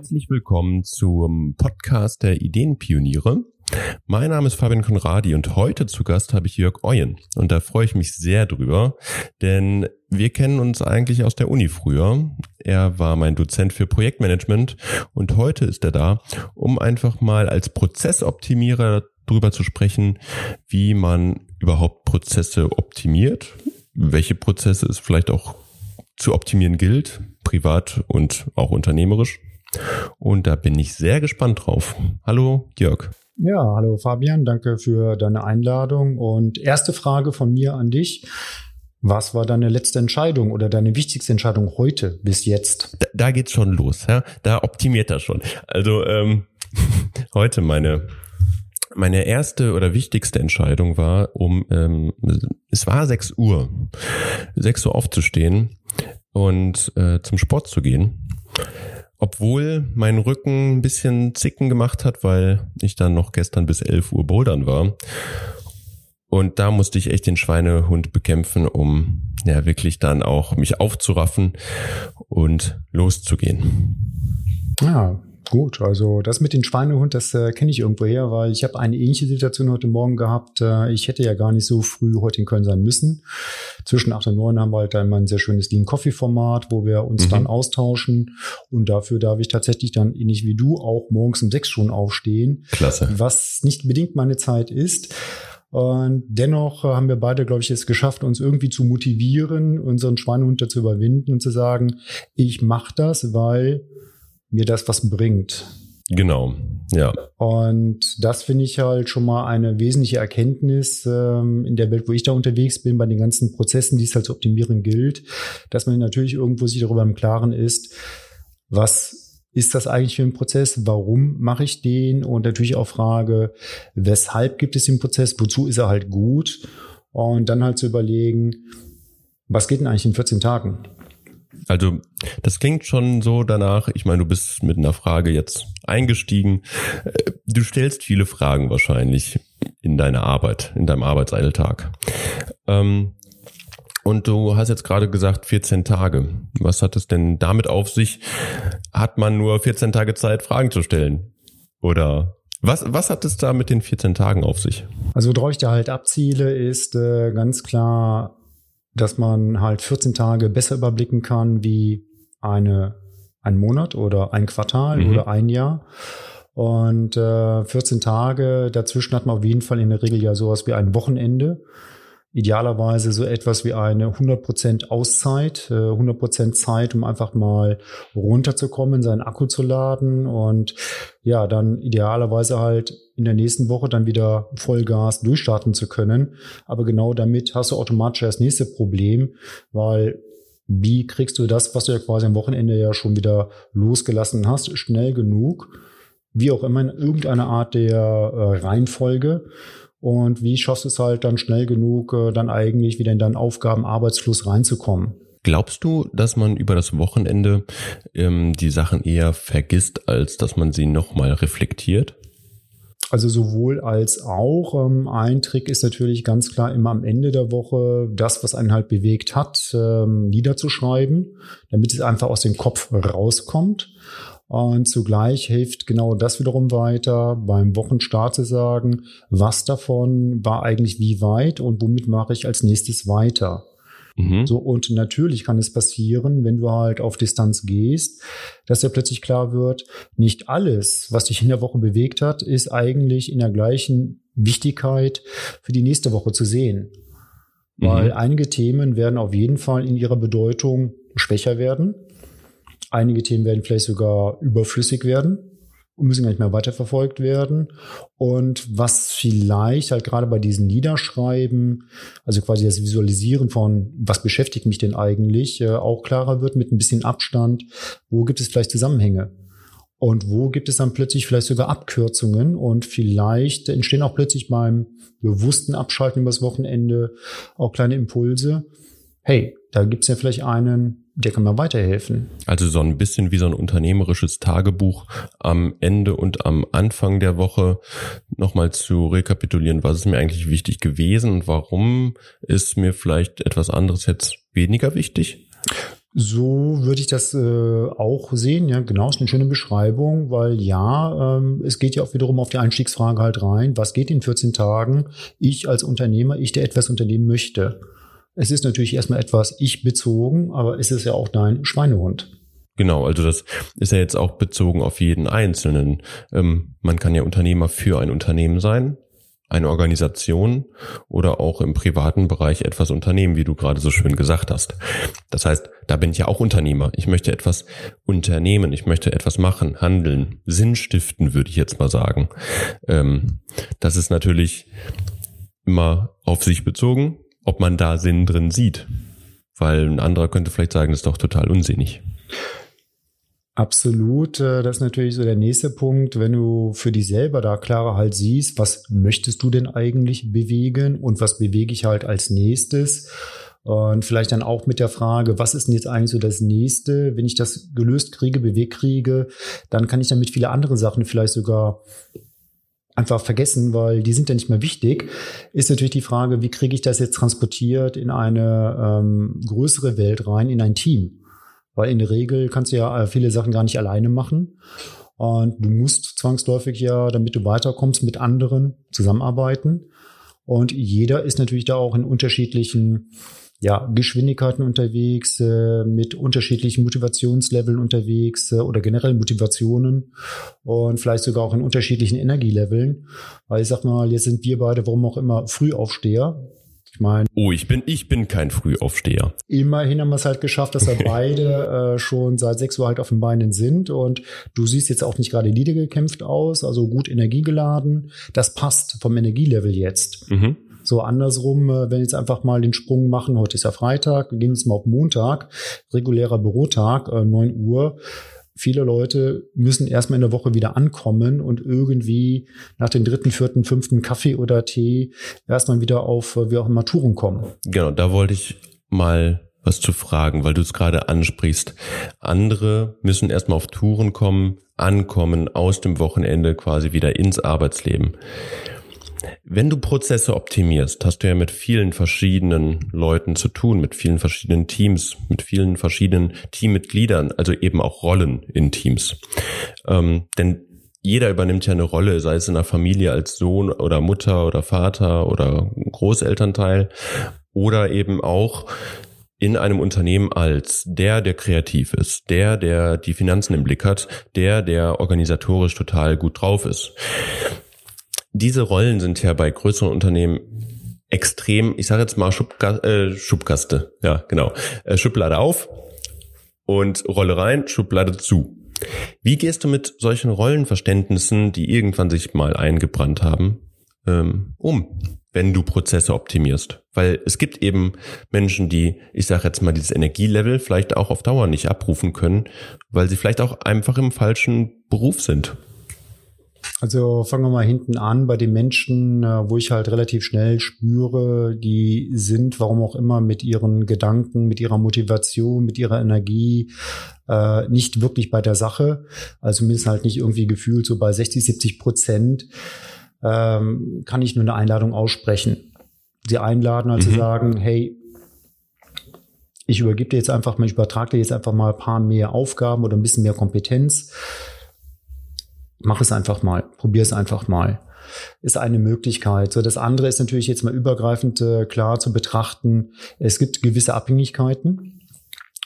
Herzlich willkommen zum Podcast der Ideenpioniere. Mein Name ist Fabian Konradi und heute zu Gast habe ich Jörg Euen. Und da freue ich mich sehr drüber, denn wir kennen uns eigentlich aus der Uni früher. Er war mein Dozent für Projektmanagement und heute ist er da, um einfach mal als Prozessoptimierer drüber zu sprechen, wie man überhaupt Prozesse optimiert, welche Prozesse es vielleicht auch zu optimieren gilt, privat und auch unternehmerisch. Und da bin ich sehr gespannt drauf. Hallo, Jörg. Ja, hallo Fabian, danke für deine Einladung. Und erste Frage von mir an dich. Was war deine letzte Entscheidung oder deine wichtigste Entscheidung heute bis jetzt? Da, da geht's schon los, ja. Da optimiert er schon. Also ähm, heute meine meine erste oder wichtigste Entscheidung war, um ähm, es war 6 Uhr, 6 Uhr aufzustehen und äh, zum Sport zu gehen obwohl mein Rücken ein bisschen Zicken gemacht hat, weil ich dann noch gestern bis 11 Uhr bouldern war. Und da musste ich echt den Schweinehund bekämpfen, um ja wirklich dann auch mich aufzuraffen und loszugehen. Ja, Gut, also das mit dem Schweinehund, das äh, kenne ich irgendwo her, weil ich habe eine ähnliche Situation heute Morgen gehabt. Äh, ich hätte ja gar nicht so früh heute in Köln sein müssen. Zwischen acht und neun haben wir halt einmal ein sehr schönes Lean Coffee Format, wo wir uns mhm. dann austauschen. Und dafür darf ich tatsächlich dann ähnlich wie du auch morgens um sechs schon aufstehen. Klasse. Was nicht bedingt meine Zeit ist. Und dennoch haben wir beide, glaube ich, es geschafft, uns irgendwie zu motivieren, unseren Schweinehund zu überwinden und zu sagen, ich mache das, weil mir das was bringt. Genau, ja. Und das finde ich halt schon mal eine wesentliche Erkenntnis ähm, in der Welt, wo ich da unterwegs bin, bei den ganzen Prozessen, die es halt zu optimieren gilt, dass man natürlich irgendwo sich darüber im Klaren ist, was ist das eigentlich für ein Prozess? Warum mache ich den? Und natürlich auch Frage, weshalb gibt es den Prozess? Wozu ist er halt gut? Und dann halt zu überlegen, was geht denn eigentlich in 14 Tagen? Also das klingt schon so danach, ich meine, du bist mit einer Frage jetzt eingestiegen. Äh, du stellst viele Fragen wahrscheinlich in deiner Arbeit, in deinem Arbeitsalltag. Ähm, und du hast jetzt gerade gesagt 14 Tage. Was hat es denn damit auf sich? Hat man nur 14 Tage Zeit, Fragen zu stellen? Oder was, was hat es da mit den 14 Tagen auf sich? Also worauf ich da halt abziele, ist äh, ganz klar dass man halt 14 Tage besser überblicken kann wie eine, ein Monat oder ein Quartal mhm. oder ein Jahr. Und äh, 14 Tage dazwischen hat man auf jeden Fall in der Regel ja sowas wie ein Wochenende idealerweise so etwas wie eine 100% Auszeit, 100% äh, Zeit, um einfach mal runterzukommen, seinen Akku zu laden und ja, dann idealerweise halt in der nächsten Woche dann wieder Vollgas durchstarten zu können. Aber genau damit hast du automatisch das nächste Problem, weil wie kriegst du das, was du ja quasi am Wochenende ja schon wieder losgelassen hast, schnell genug, wie auch immer in irgendeiner Art der äh, Reihenfolge, und wie schaffst du es halt dann schnell genug, äh, dann eigentlich wieder in deinen Aufgabenarbeitsfluss reinzukommen? Glaubst du, dass man über das Wochenende ähm, die Sachen eher vergisst, als dass man sie nochmal reflektiert? Also sowohl als auch. Ähm, ein Trick ist natürlich ganz klar immer am Ende der Woche das, was einen halt bewegt hat, ähm, niederzuschreiben, damit es einfach aus dem Kopf rauskommt. Und zugleich hilft genau das wiederum weiter, beim Wochenstart zu sagen, was davon war eigentlich wie weit und womit mache ich als nächstes weiter. Mhm. So, und natürlich kann es passieren, wenn du halt auf Distanz gehst, dass dir plötzlich klar wird, nicht alles, was dich in der Woche bewegt hat, ist eigentlich in der gleichen Wichtigkeit für die nächste Woche zu sehen. Weil mhm. einige Themen werden auf jeden Fall in ihrer Bedeutung schwächer werden. Einige Themen werden vielleicht sogar überflüssig werden und müssen gar nicht mehr weiterverfolgt werden. Und was vielleicht halt gerade bei diesen Niederschreiben, also quasi das Visualisieren von, was beschäftigt mich denn eigentlich, äh, auch klarer wird mit ein bisschen Abstand. Wo gibt es vielleicht Zusammenhänge? Und wo gibt es dann plötzlich vielleicht sogar Abkürzungen und vielleicht entstehen auch plötzlich beim bewussten Abschalten übers Wochenende auch kleine Impulse. Hey, da gibt es ja vielleicht einen der kann mir weiterhelfen. Also so ein bisschen wie so ein unternehmerisches Tagebuch am Ende und am Anfang der Woche nochmal zu rekapitulieren, was ist mir eigentlich wichtig gewesen und warum ist mir vielleicht etwas anderes jetzt weniger wichtig? So würde ich das äh, auch sehen. Ja, genau, ist eine schöne Beschreibung, weil ja, ähm, es geht ja auch wiederum auf die Einstiegsfrage halt rein. Was geht in 14 Tagen? Ich als Unternehmer, ich, der etwas unternehmen möchte. Es ist natürlich erstmal etwas ich bezogen, aber es ist ja auch dein Schweinehund. Genau, also das ist ja jetzt auch bezogen auf jeden Einzelnen. Ähm, man kann ja Unternehmer für ein Unternehmen sein eine Organisation oder auch im privaten Bereich etwas unternehmen, wie du gerade so schön gesagt hast. Das heißt, da bin ich ja auch Unternehmer. Ich möchte etwas unternehmen, ich möchte etwas machen, handeln, Sinn stiften, würde ich jetzt mal sagen. Ähm, das ist natürlich immer auf sich bezogen, ob man da Sinn drin sieht. Weil ein anderer könnte vielleicht sagen, das ist doch total unsinnig. Absolut. Äh, das ist natürlich so der nächste Punkt. Wenn du für dich selber da klarer halt siehst, was möchtest du denn eigentlich bewegen und was bewege ich halt als nächstes? Und vielleicht dann auch mit der Frage, was ist denn jetzt eigentlich so das nächste? Wenn ich das gelöst kriege, bewegt kriege, dann kann ich damit viele andere Sachen vielleicht sogar einfach vergessen, weil die sind ja nicht mehr wichtig, ist natürlich die Frage, wie kriege ich das jetzt transportiert in eine ähm, größere Welt rein, in ein Team? Weil in der Regel kannst du ja äh, viele Sachen gar nicht alleine machen. Und du musst zwangsläufig ja, damit du weiterkommst, mit anderen zusammenarbeiten. Und jeder ist natürlich da auch in unterschiedlichen ja, Geschwindigkeiten unterwegs, äh, mit unterschiedlichen Motivationsleveln unterwegs äh, oder generell Motivationen und vielleicht sogar auch in unterschiedlichen Energieleveln. Weil ich sag mal, jetzt sind wir beide, warum auch immer, Frühaufsteher. Ich meine. Oh, ich bin, ich bin kein Frühaufsteher. Immerhin haben wir es halt geschafft, dass wir beide äh, schon seit sechs Uhr halt auf den Beinen sind. Und du siehst jetzt auch nicht gerade niedergekämpft aus, also gut energiegeladen. Das passt vom Energielevel jetzt. Mhm. So andersrum, äh, wenn jetzt einfach mal den Sprung machen, heute ist ja Freitag, wir gehen jetzt mal auf Montag, regulärer Bürotag, äh, 9 Uhr viele Leute müssen erstmal in der Woche wieder ankommen und irgendwie nach dem dritten, vierten, fünften Kaffee oder Tee erstmal wieder auf, wie auch immer, Touren kommen. Genau, da wollte ich mal was zu fragen, weil du es gerade ansprichst. Andere müssen erstmal auf Touren kommen, ankommen, aus dem Wochenende quasi wieder ins Arbeitsleben. Wenn du Prozesse optimierst, hast du ja mit vielen verschiedenen Leuten zu tun, mit vielen verschiedenen Teams, mit vielen verschiedenen Teammitgliedern, also eben auch Rollen in Teams. Ähm, denn jeder übernimmt ja eine Rolle, sei es in der Familie als Sohn oder Mutter oder Vater oder Großelternteil oder eben auch in einem Unternehmen als der, der kreativ ist, der, der die Finanzen im Blick hat, der, der organisatorisch total gut drauf ist. Diese Rollen sind ja bei größeren Unternehmen extrem, ich sage jetzt mal Schubka äh, Schubkaste, ja genau, äh, Schublade auf und Rolle rein, Schublade zu. Wie gehst du mit solchen Rollenverständnissen, die irgendwann sich mal eingebrannt haben, ähm, um, wenn du Prozesse optimierst? Weil es gibt eben Menschen, die, ich sage jetzt mal, dieses Energielevel vielleicht auch auf Dauer nicht abrufen können, weil sie vielleicht auch einfach im falschen Beruf sind. Also fangen wir mal hinten an bei den Menschen, äh, wo ich halt relativ schnell spüre, die sind, warum auch immer, mit ihren Gedanken, mit ihrer Motivation, mit ihrer Energie äh, nicht wirklich bei der Sache. Also zumindest halt nicht irgendwie gefühlt so bei 60, 70 Prozent ähm, kann ich nur eine Einladung aussprechen. Sie einladen, also mhm. sagen, hey, ich übergebe dir jetzt einfach mal, ich übertrage dir jetzt einfach mal ein paar mehr Aufgaben oder ein bisschen mehr Kompetenz mach es einfach mal, probier es einfach mal. Ist eine Möglichkeit. So, das andere ist natürlich jetzt mal übergreifend äh, klar zu betrachten. Es gibt gewisse Abhängigkeiten.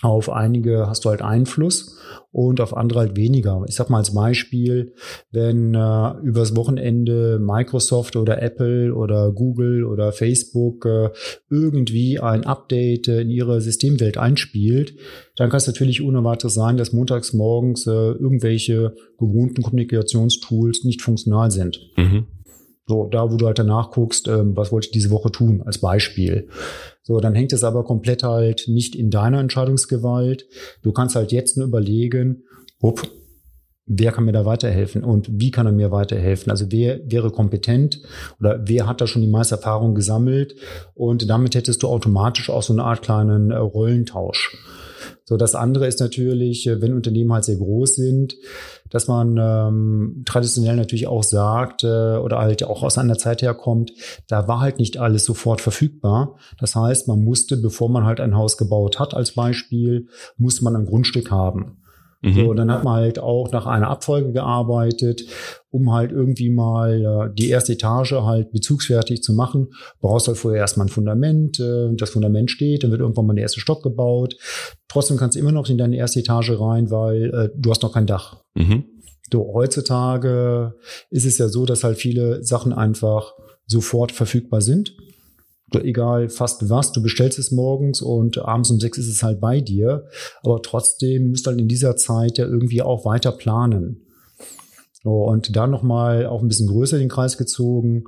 Auf einige hast du halt Einfluss und auf andere halt weniger. Ich sag mal als Beispiel, wenn äh, übers Wochenende Microsoft oder Apple oder Google oder Facebook äh, irgendwie ein Update äh, in ihre Systemwelt einspielt, dann kann es natürlich unerwartet sein, dass montags morgens äh, irgendwelche gewohnten Kommunikationstools nicht funktional sind. Mhm. So, da wo du halt danach guckst, ähm, was wollte ich diese Woche tun, als Beispiel. So, dann hängt es aber komplett halt nicht in deiner Entscheidungsgewalt. Du kannst halt jetzt nur überlegen, up, wer kann mir da weiterhelfen und wie kann er mir weiterhelfen? Also wer wäre kompetent oder wer hat da schon die meiste Erfahrung gesammelt? Und damit hättest du automatisch auch so eine Art kleinen äh, Rollentausch. So, das andere ist natürlich, äh, wenn Unternehmen halt sehr groß sind, dass man ähm, traditionell natürlich auch sagt äh, oder halt auch aus einer Zeit herkommt, da war halt nicht alles sofort verfügbar. Das heißt, man musste, bevor man halt ein Haus gebaut hat, als Beispiel, muss man ein Grundstück haben. Mhm. So, dann hat man halt auch nach einer Abfolge gearbeitet, um halt irgendwie mal äh, die erste Etage halt bezugsfertig zu machen. Brauchst halt vorher erstmal ein Fundament, äh, das Fundament steht, dann wird irgendwann mal der erste Stock gebaut. Trotzdem kannst du immer noch in deine erste Etage rein, weil äh, du hast noch kein Dach. Mhm. So, heutzutage ist es ja so, dass halt viele Sachen einfach sofort verfügbar sind egal fast was, du bestellst es morgens und abends um sechs ist es halt bei dir. Aber trotzdem musst du halt in dieser Zeit ja irgendwie auch weiter planen. Und da nochmal auch ein bisschen größer den Kreis gezogen.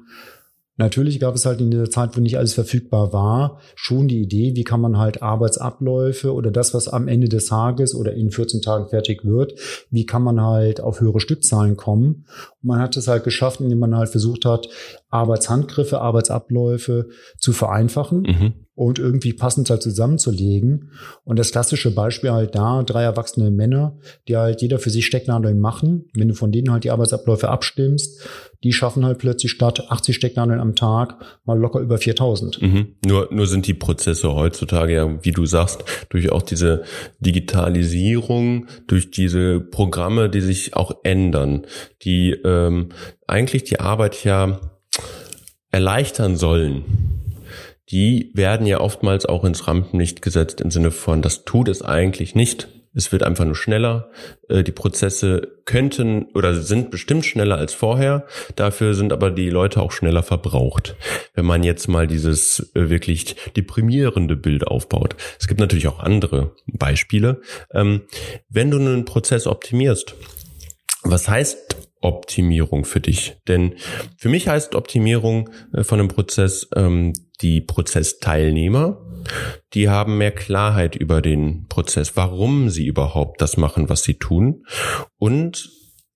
Natürlich gab es halt in der Zeit, wo nicht alles verfügbar war, schon die Idee, wie kann man halt Arbeitsabläufe oder das, was am Ende des Tages oder in 14 Tagen fertig wird, wie kann man halt auf höhere Stückzahlen kommen. Und man hat es halt geschafft, indem man halt versucht hat, Arbeitshandgriffe, Arbeitsabläufe zu vereinfachen. Mhm und irgendwie passend halt zusammenzulegen. Und das klassische Beispiel halt da, drei erwachsene Männer, die halt jeder für sich Stecknadeln machen. Wenn du von denen halt die Arbeitsabläufe abstimmst, die schaffen halt plötzlich statt 80 Stecknadeln am Tag mal locker über 4000. Mhm. Nur, nur sind die Prozesse heutzutage ja, wie du sagst, durch auch diese Digitalisierung, durch diese Programme, die sich auch ändern, die ähm, eigentlich die Arbeit ja erleichtern sollen die werden ja oftmals auch ins Rampenlicht gesetzt im Sinne von, das tut es eigentlich nicht. Es wird einfach nur schneller. Äh, die Prozesse könnten oder sind bestimmt schneller als vorher. Dafür sind aber die Leute auch schneller verbraucht. Wenn man jetzt mal dieses äh, wirklich deprimierende Bild aufbaut. Es gibt natürlich auch andere Beispiele. Ähm, wenn du einen Prozess optimierst, was heißt Optimierung für dich? Denn für mich heißt Optimierung äh, von einem Prozess, ähm, die Prozessteilnehmer, die haben mehr Klarheit über den Prozess, warum sie überhaupt das machen, was sie tun und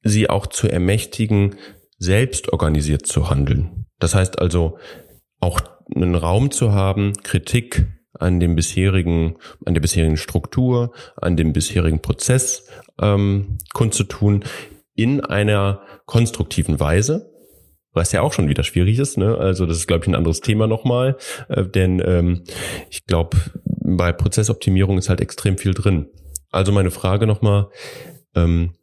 sie auch zu ermächtigen, selbst organisiert zu handeln. Das heißt also auch einen Raum zu haben, Kritik an dem bisherigen, an der bisherigen Struktur, an dem bisherigen Prozess ähm, kundzutun, in einer konstruktiven Weise, was ja auch schon wieder schwierig ist. Ne? Also das ist, glaube ich, ein anderes Thema nochmal, äh, denn ähm, ich glaube, bei Prozessoptimierung ist halt extrem viel drin. Also meine Frage nochmal, ähm,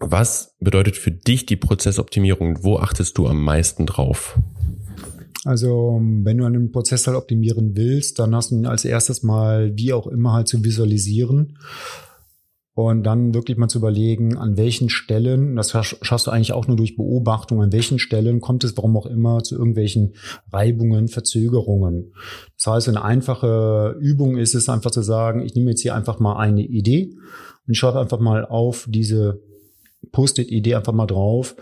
was bedeutet für dich die Prozessoptimierung? Wo achtest du am meisten drauf? Also, wenn du einen Prozess halt optimieren willst, dann hast du als erstes mal, wie auch immer, halt zu visualisieren und dann wirklich mal zu überlegen, an welchen Stellen, das schaffst du eigentlich auch nur durch Beobachtung, an welchen Stellen kommt es, warum auch immer, zu irgendwelchen Reibungen, Verzögerungen. Das heißt, eine einfache Übung ist es einfach zu sagen, ich nehme jetzt hier einfach mal eine Idee und schreibe einfach mal auf diese Post-it-Idee einfach mal drauf.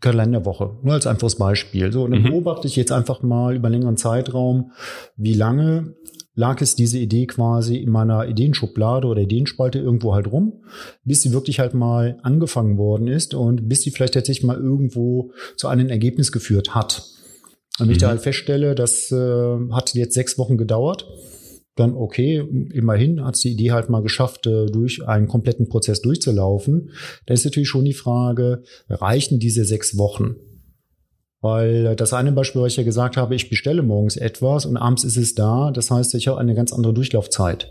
Kalenderwoche, nur als einfaches Beispiel. So, und dann mhm. beobachte ich jetzt einfach mal über einen längeren Zeitraum, wie lange lag es diese Idee quasi in meiner Ideenschublade oder Ideenspalte irgendwo halt rum, bis sie wirklich halt mal angefangen worden ist und bis sie vielleicht tatsächlich mal irgendwo zu einem Ergebnis geführt hat. Und mhm. ich da halt feststelle, das äh, hat jetzt sechs Wochen gedauert, dann okay, immerhin hat es die Idee halt mal geschafft, äh, durch einen kompletten Prozess durchzulaufen. Da ist natürlich schon die Frage, reichen diese sechs Wochen? Weil das eine Beispiel, was ich ja gesagt habe, ich bestelle morgens etwas und abends ist es da. Das heißt, ich habe eine ganz andere Durchlaufzeit.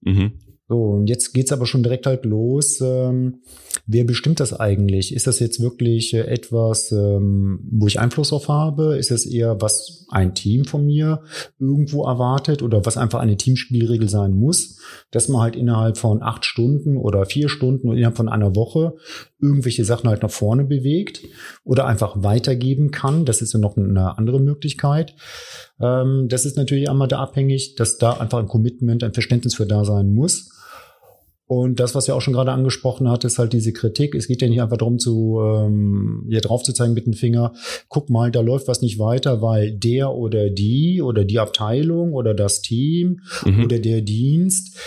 Mhm. So, und jetzt geht's aber schon direkt halt los. Ähm, wer bestimmt das eigentlich? Ist das jetzt wirklich äh, etwas, ähm, wo ich Einfluss drauf habe? Ist das eher, was ein Team von mir irgendwo erwartet oder was einfach eine Teamspielregel sein muss, dass man halt innerhalb von acht Stunden oder vier Stunden und innerhalb von einer Woche irgendwelche Sachen halt nach vorne bewegt oder einfach weitergeben kann? Das ist ja noch eine andere Möglichkeit. Ähm, das ist natürlich einmal da abhängig, dass da einfach ein Commitment, ein Verständnis für da sein muss. Und das, was ja auch schon gerade angesprochen hat, ist halt diese Kritik. Es geht ja nicht einfach darum, zu ähm, hier drauf zu zeigen mit dem Finger, guck mal, da läuft was nicht weiter, weil der oder die oder die Abteilung oder das Team mhm. oder der Dienst,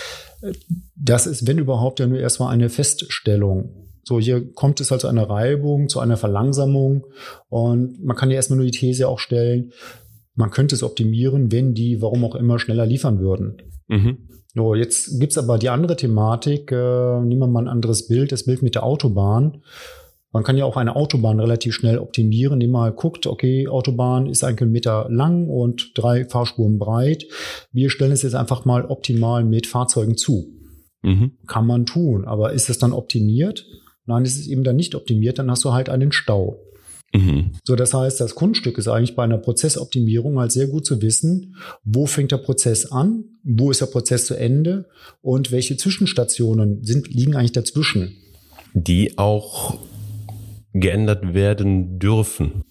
das ist, wenn überhaupt, ja nur erstmal eine Feststellung. So, hier kommt es halt zu einer Reibung, zu einer Verlangsamung. Und man kann ja erstmal nur die These auch stellen, man könnte es optimieren, wenn die, warum auch immer, schneller liefern würden. Mhm. So, jetzt gibt's aber die andere Thematik. Äh, nehmen wir mal ein anderes Bild, das Bild mit der Autobahn. Man kann ja auch eine Autobahn relativ schnell optimieren, indem man guckt, okay, Autobahn ist ein Kilometer lang und drei Fahrspuren breit. Wir stellen es jetzt einfach mal optimal mit Fahrzeugen zu. Mhm. Kann man tun, aber ist es dann optimiert? Nein, es ist eben dann nicht optimiert, dann hast du halt einen Stau. Mhm. So, das heißt, das Kunststück ist eigentlich bei einer Prozessoptimierung halt sehr gut zu wissen, wo fängt der Prozess an, wo ist der Prozess zu Ende und welche Zwischenstationen sind, liegen eigentlich dazwischen. Die auch geändert werden dürfen.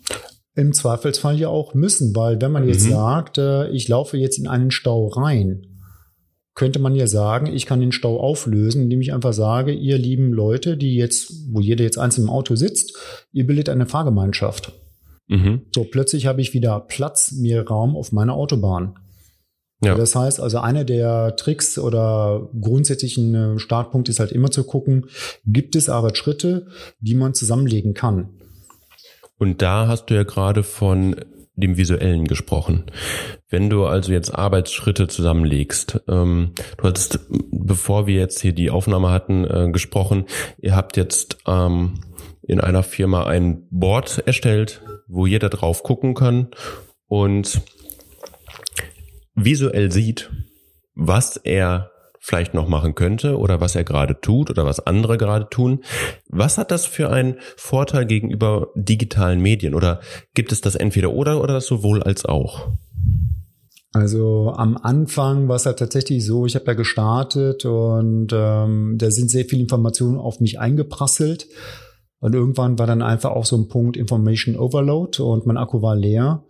Im Zweifelsfall ja auch müssen, weil wenn man jetzt mhm. sagt, äh, ich laufe jetzt in einen Stau rein, könnte man ja sagen, ich kann den Stau auflösen, indem ich einfach sage, ihr lieben Leute, die jetzt, wo jeder jetzt einzeln im Auto sitzt, ihr bildet eine Fahrgemeinschaft. Mhm. So, plötzlich habe ich wieder Platz, mehr Raum auf meiner Autobahn. Ja. Das heißt also, einer der Tricks oder grundsätzlichen äh, Startpunkt ist halt immer zu gucken, gibt es Arbeitsschritte, die man zusammenlegen kann. Und da hast du ja gerade von dem Visuellen gesprochen. Wenn du also jetzt Arbeitsschritte zusammenlegst, ähm, du hattest, bevor wir jetzt hier die Aufnahme hatten, äh, gesprochen, ihr habt jetzt ähm, in einer Firma ein Board erstellt, wo jeder drauf gucken kann und visuell sieht, was er vielleicht noch machen könnte oder was er gerade tut oder was andere gerade tun. Was hat das für einen Vorteil gegenüber digitalen Medien oder gibt es das entweder oder oder das sowohl als auch? Also am Anfang war es halt tatsächlich so, ich habe ja gestartet und ähm, da sind sehr viele Informationen auf mich eingeprasselt. Und irgendwann war dann einfach auch so ein Punkt Information Overload und mein Akku war leer.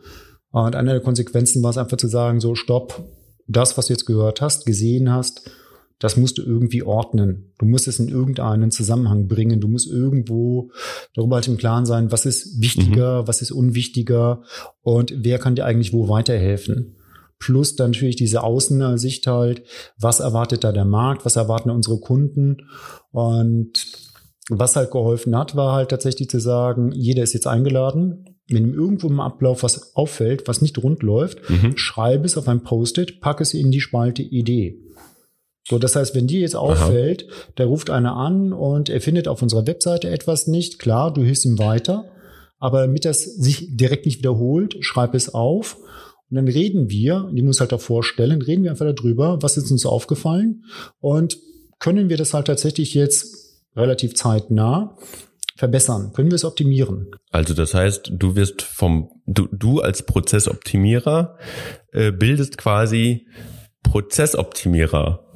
Und eine der Konsequenzen war es einfach zu sagen, so stopp, das, was du jetzt gehört hast, gesehen hast, das musst du irgendwie ordnen. Du musst es in irgendeinen Zusammenhang bringen. Du musst irgendwo darüber halt im Klaren sein, was ist wichtiger, mhm. was ist unwichtiger und wer kann dir eigentlich wo weiterhelfen. Plus dann natürlich diese Außensicht halt, was erwartet da der Markt, was erwarten unsere Kunden und was halt geholfen hat, war halt tatsächlich zu sagen, jeder ist jetzt eingeladen, wenn ihm irgendwo im Ablauf was auffällt, was nicht rund läuft, mhm. schreibe es auf ein Post-it, packe es in die Spalte Idee. So, das heißt, wenn dir jetzt auffällt, Aha. da ruft einer an und er findet auf unserer Webseite etwas nicht, klar, du hilfst ihm weiter, aber damit das sich direkt nicht wiederholt, schreib es auf und dann reden wir, die muss halt davor stellen, reden wir einfach darüber, was ist uns aufgefallen und können wir das halt tatsächlich jetzt relativ zeitnah verbessern? Können wir es optimieren? Also das heißt, du wirst vom, du, du als Prozessoptimierer äh, bildest quasi Prozessoptimierer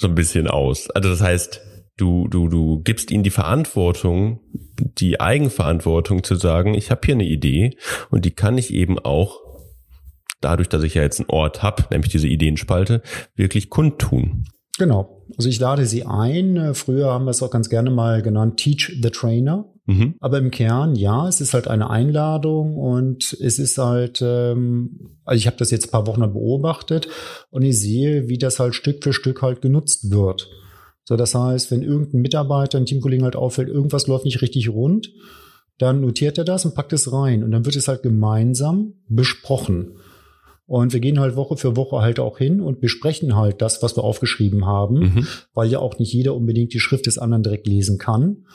so ein bisschen aus. Also das heißt, du, du, du gibst ihnen die Verantwortung, die Eigenverantwortung zu sagen, ich habe hier eine Idee und die kann ich eben auch dadurch, dass ich ja jetzt einen Ort habe, nämlich diese Ideenspalte, wirklich kundtun. Genau. Also ich lade sie ein. Früher haben wir es auch ganz gerne mal genannt, Teach the Trainer. Mhm. Aber im Kern, ja, es ist halt eine Einladung und es ist halt, ähm, also ich habe das jetzt ein paar Wochen beobachtet und ich sehe, wie das halt Stück für Stück halt genutzt wird. So, das heißt, wenn irgendein Mitarbeiter, ein Teamkollegen halt auffällt, irgendwas läuft nicht richtig rund, dann notiert er das und packt es rein und dann wird es halt gemeinsam besprochen. Und wir gehen halt Woche für Woche halt auch hin und besprechen halt das, was wir aufgeschrieben haben, mhm. weil ja auch nicht jeder unbedingt die Schrift des anderen direkt lesen kann.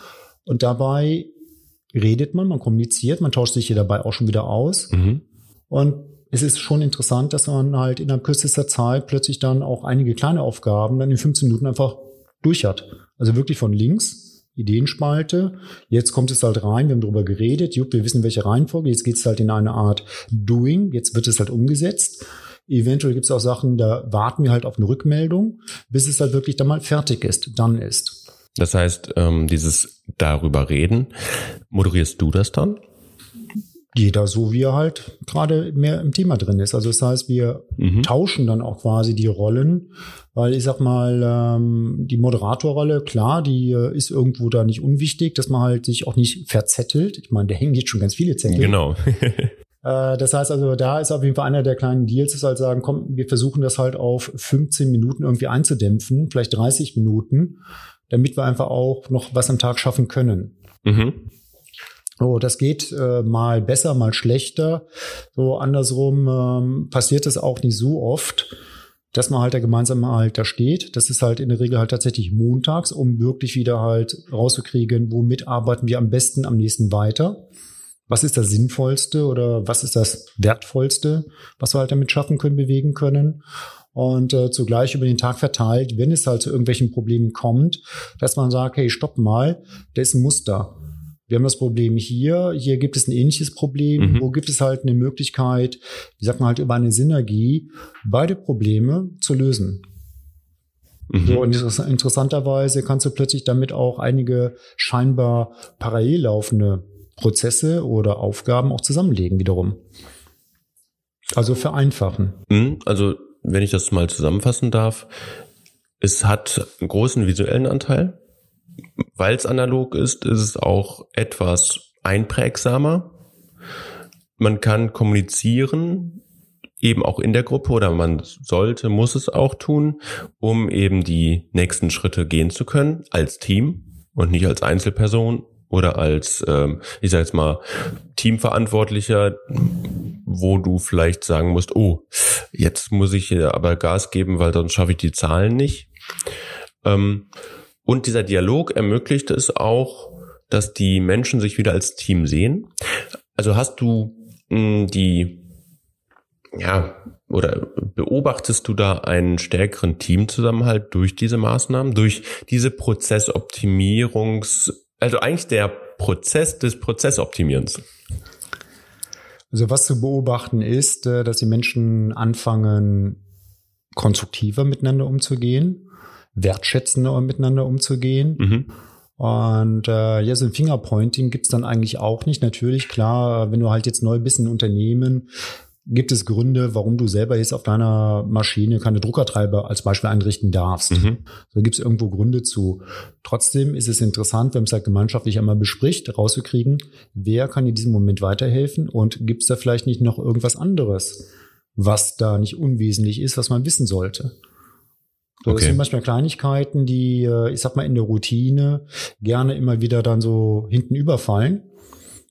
Und dabei redet man, man kommuniziert, man tauscht sich hier dabei auch schon wieder aus. Mhm. Und es ist schon interessant, dass man halt innerhalb kürzester Zeit plötzlich dann auch einige kleine Aufgaben dann in 15 Minuten einfach durch hat. Also wirklich von links Ideenspalte. Jetzt kommt es halt rein, wir haben darüber geredet, jupp, wir wissen, welche Reihenfolge. Jetzt geht es halt in eine Art Doing, jetzt wird es halt umgesetzt. Eventuell gibt es auch Sachen, da warten wir halt auf eine Rückmeldung, bis es halt wirklich dann mal fertig ist, dann ist. Das heißt, ähm, dieses darüber reden, moderierst du das dann? jeder so, wie er halt gerade mehr im Thema drin ist. Also das heißt, wir mhm. tauschen dann auch quasi die Rollen, weil ich sag mal, ähm, die Moderatorrolle, klar, die äh, ist irgendwo da nicht unwichtig, dass man halt sich auch nicht verzettelt. Ich meine, da hängen jetzt schon ganz viele Zettel. Genau. Äh, das heißt also, da ist auf jeden Fall einer der kleinen Deals, ist halt sagen, komm, wir versuchen das halt auf 15 Minuten irgendwie einzudämpfen, vielleicht 30 Minuten, damit wir einfach auch noch was am Tag schaffen können. Mhm. Oh, das geht äh, mal besser, mal schlechter. So andersrum ähm, passiert es auch nicht so oft, dass man halt der gemeinsame halt da steht. Das ist halt in der Regel halt tatsächlich montags, um wirklich wieder halt rauszukriegen, womit arbeiten wir am besten am nächsten weiter. Was ist das Sinnvollste oder was ist das Wertvollste, was wir halt damit schaffen können, bewegen können? und äh, zugleich über den Tag verteilt, wenn es halt zu irgendwelchen Problemen kommt, dass man sagt, hey, stopp mal, das ist ein Muster. Wir haben das Problem hier, hier gibt es ein ähnliches Problem, mhm. wo gibt es halt eine Möglichkeit, wie sagt man halt, über eine Synergie beide Probleme zu lösen. Mhm. So, und interessanterweise kannst du plötzlich damit auch einige scheinbar parallel laufende Prozesse oder Aufgaben auch zusammenlegen wiederum. Also vereinfachen. Mhm, also wenn ich das mal zusammenfassen darf, es hat einen großen visuellen Anteil. Weil es analog ist, ist es auch etwas einprägsamer. Man kann kommunizieren, eben auch in der Gruppe oder man sollte, muss es auch tun, um eben die nächsten Schritte gehen zu können als Team und nicht als Einzelperson oder als, ähm, ich sage jetzt mal, Teamverantwortlicher, wo du vielleicht sagen musst, oh, jetzt muss ich aber Gas geben, weil sonst schaffe ich die Zahlen nicht. Ähm, und dieser Dialog ermöglicht es auch, dass die Menschen sich wieder als Team sehen. Also hast du mh, hm, die, ja, oder beobachtest du da einen stärkeren Teamzusammenhalt durch diese Maßnahmen, durch diese Prozessoptimierungs, also eigentlich der Prozess des Prozessoptimierens? Also was zu beobachten ist, äh, dass die Menschen anfangen, konstruktiver miteinander umzugehen, wertschätzender miteinander umzugehen. Mhm. Und äh, ja, so ein Fingerpointing gibt's dann eigentlich auch nicht. Natürlich, klar, wenn du halt jetzt neu bist in Unternehmen, gibt es Gründe, warum du selber jetzt auf deiner Maschine keine Druckertreiber als Beispiel einrichten darfst. Mhm. So gibt es irgendwo Gründe zu. Trotzdem ist es interessant, wenn man es halt gemeinschaftlich einmal bespricht, rauszukriegen, wer kann in diesem Moment weiterhelfen und gibt es da vielleicht nicht noch irgendwas anderes, was da nicht unwesentlich ist, was man wissen sollte. So, okay. Das sind manchmal Kleinigkeiten, die, äh, ich sag mal, in der Routine gerne immer wieder dann so hinten überfallen.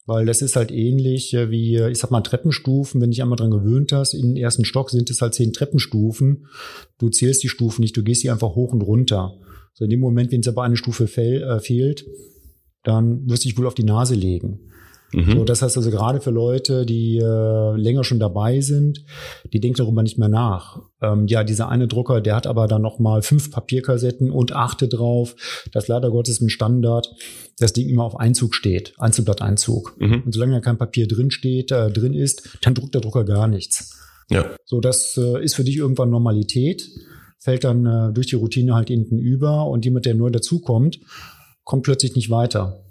Weil das ist halt ähnlich äh, wie, äh, ich sag mal, Treppenstufen. Wenn dich einmal dran gewöhnt hast, in den ersten Stock sind es halt zehn Treppenstufen. Du zählst die Stufen nicht, du gehst sie einfach hoch und runter. So in dem Moment, wenn es aber eine Stufe fehl, äh, fehlt, dann wirst du dich wohl auf die Nase legen. Mhm. So, das heißt also gerade für Leute, die äh, länger schon dabei sind, die denken darüber nicht mehr nach. Ähm, ja, dieser eine Drucker, der hat aber dann noch mal fünf Papierkassetten und achte drauf, dass leider Gottes ein Standard das Ding immer auf Einzug steht, Einzelblatteinzug. Mhm. Und solange da kein Papier drin steht, äh, drin ist, dann druckt der Drucker gar nichts. Ja. So, das äh, ist für dich irgendwann Normalität, fällt dann äh, durch die Routine halt hinten über und jemand, der neu dazukommt, kommt plötzlich nicht weiter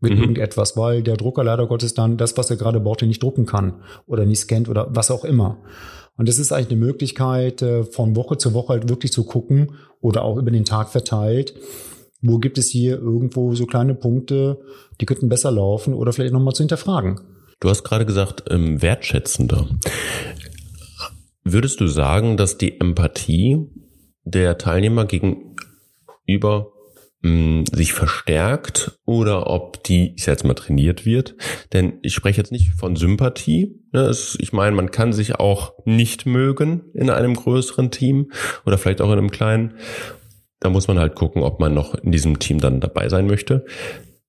mit mhm. irgendetwas, weil der Drucker leider Gottes dann das, was er gerade brauchte, nicht drucken kann oder nicht scannt oder was auch immer. Und das ist eigentlich eine Möglichkeit, äh, von Woche zu Woche halt wirklich zu gucken oder auch über den Tag verteilt, wo gibt es hier irgendwo so kleine Punkte, die könnten besser laufen oder vielleicht nochmal zu hinterfragen. Du hast gerade gesagt, ähm, wertschätzender. Würdest du sagen, dass die Empathie der Teilnehmer gegenüber sich verstärkt oder ob die, ich sag jetzt mal, trainiert wird. Denn ich spreche jetzt nicht von Sympathie. Ne? Ich meine, man kann sich auch nicht mögen in einem größeren Team oder vielleicht auch in einem kleinen. Da muss man halt gucken, ob man noch in diesem Team dann dabei sein möchte.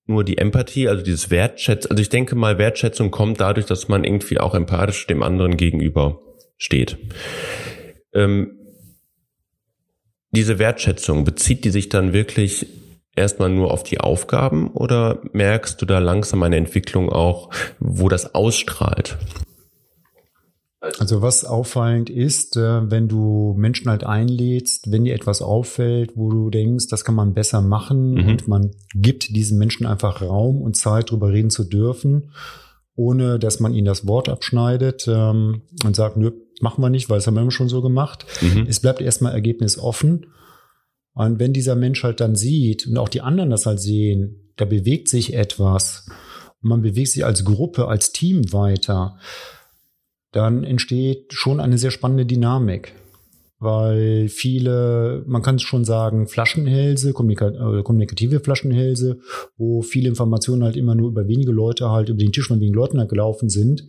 Nur die Empathie, also dieses Wertschätzung, also ich denke mal, Wertschätzung kommt dadurch, dass man irgendwie auch empathisch dem anderen gegenüber steht. Ähm, diese Wertschätzung, bezieht die sich dann wirklich erstmal nur auf die Aufgaben oder merkst du da langsam eine Entwicklung auch, wo das ausstrahlt? Also was auffallend ist, äh, wenn du Menschen halt einlädst, wenn dir etwas auffällt, wo du denkst, das kann man besser machen mhm. und man gibt diesen Menschen einfach Raum und Zeit, darüber reden zu dürfen, ohne dass man ihnen das Wort abschneidet ähm, und sagt, nö, machen wir nicht, weil es haben wir immer schon so gemacht. Mhm. Es bleibt erstmal Ergebnis offen und wenn dieser Mensch halt dann sieht und auch die anderen das halt sehen, da bewegt sich etwas und man bewegt sich als Gruppe, als Team weiter, dann entsteht schon eine sehr spannende Dynamik. weil viele, man kann schon sagen, Flaschenhälse, äh, kommunikative Flaschenhälse, wo viele Informationen halt immer nur über wenige Leute halt über den Tisch von wenigen Leuten halt gelaufen sind,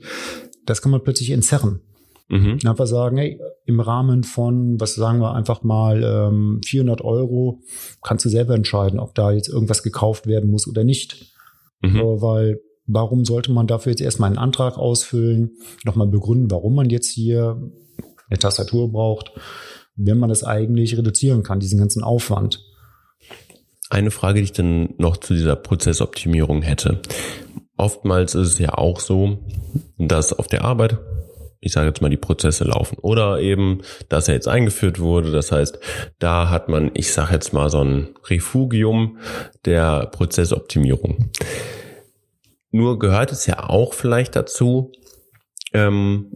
das kann man plötzlich entzerren. Mhm. Einfach sagen, hey, im Rahmen von, was sagen wir einfach mal, ähm, 400 Euro kannst du selber entscheiden, ob da jetzt irgendwas gekauft werden muss oder nicht. Mhm. So, weil warum sollte man dafür jetzt erstmal einen Antrag ausfüllen, nochmal begründen, warum man jetzt hier eine Tastatur braucht, wenn man das eigentlich reduzieren kann, diesen ganzen Aufwand. Eine Frage, die ich dann noch zu dieser Prozessoptimierung hätte. Oftmals ist es ja auch so, dass auf der Arbeit ich sage jetzt mal, die Prozesse laufen. Oder eben, dass er jetzt eingeführt wurde. Das heißt, da hat man, ich sage jetzt mal, so ein Refugium der Prozessoptimierung. Nur gehört es ja auch vielleicht dazu, ähm,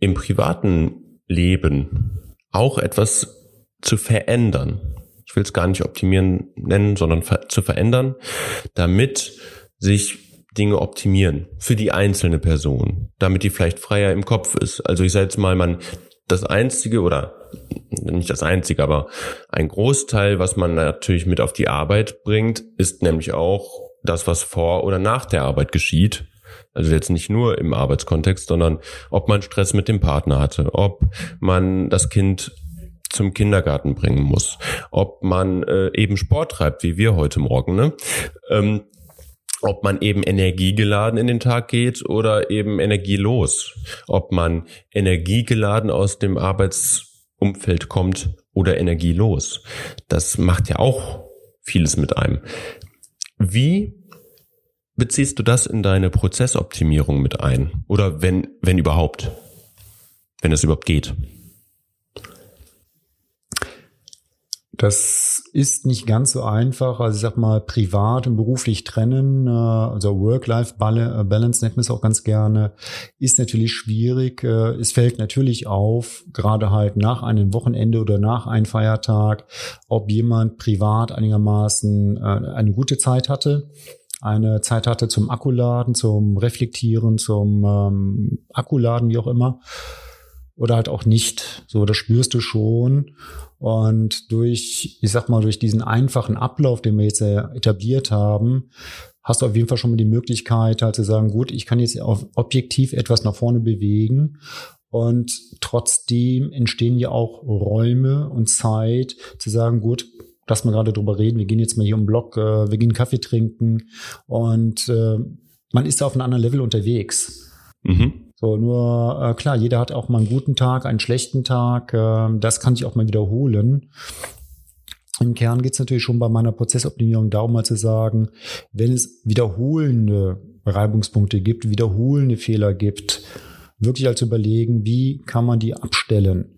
im privaten Leben auch etwas zu verändern. Ich will es gar nicht optimieren nennen, sondern zu verändern, damit sich Dinge optimieren für die einzelne Person, damit die vielleicht freier im Kopf ist. Also ich sage jetzt mal, man das einzige oder nicht das einzige, aber ein Großteil, was man natürlich mit auf die Arbeit bringt, ist nämlich auch das, was vor oder nach der Arbeit geschieht. Also jetzt nicht nur im Arbeitskontext, sondern ob man Stress mit dem Partner hatte, ob man das Kind zum Kindergarten bringen muss, ob man äh, eben Sport treibt, wie wir heute Morgen. Ne? Ähm, ob man eben energiegeladen in den Tag geht oder eben energielos, ob man energiegeladen aus dem Arbeitsumfeld kommt oder energielos. Das macht ja auch vieles mit einem. Wie beziehst du das in deine Prozessoptimierung mit ein? Oder wenn, wenn überhaupt? Wenn es überhaupt geht? Das ist nicht ganz so einfach. Also ich sag mal, privat und beruflich trennen, äh, also Work-Life-Balance nennt man es auch ganz gerne, ist natürlich schwierig. Äh, es fällt natürlich auf, gerade halt nach einem Wochenende oder nach einem Feiertag, ob jemand privat einigermaßen äh, eine gute Zeit hatte eine Zeit hatte zum Akkuladen, zum Reflektieren, zum ähm, Akkuladen, wie auch immer oder halt auch nicht. So, das spürst du schon. Und durch, ich sag mal, durch diesen einfachen Ablauf, den wir jetzt etabliert haben, hast du auf jeden Fall schon mal die Möglichkeit, halt zu sagen, gut, ich kann jetzt auf objektiv etwas nach vorne bewegen. Und trotzdem entstehen ja auch Räume und Zeit zu sagen, gut, lass mal gerade drüber reden, wir gehen jetzt mal hier um Block, äh, wir gehen Kaffee trinken und äh, man ist auf einem anderen Level unterwegs. Mhm. So, nur äh, klar, jeder hat auch mal einen guten Tag, einen schlechten Tag. Äh, das kann ich auch mal wiederholen. Im Kern geht es natürlich schon bei meiner Prozessoptimierung darum, mal zu sagen, wenn es wiederholende Reibungspunkte gibt, wiederholende Fehler gibt, wirklich halt zu überlegen, wie kann man die abstellen.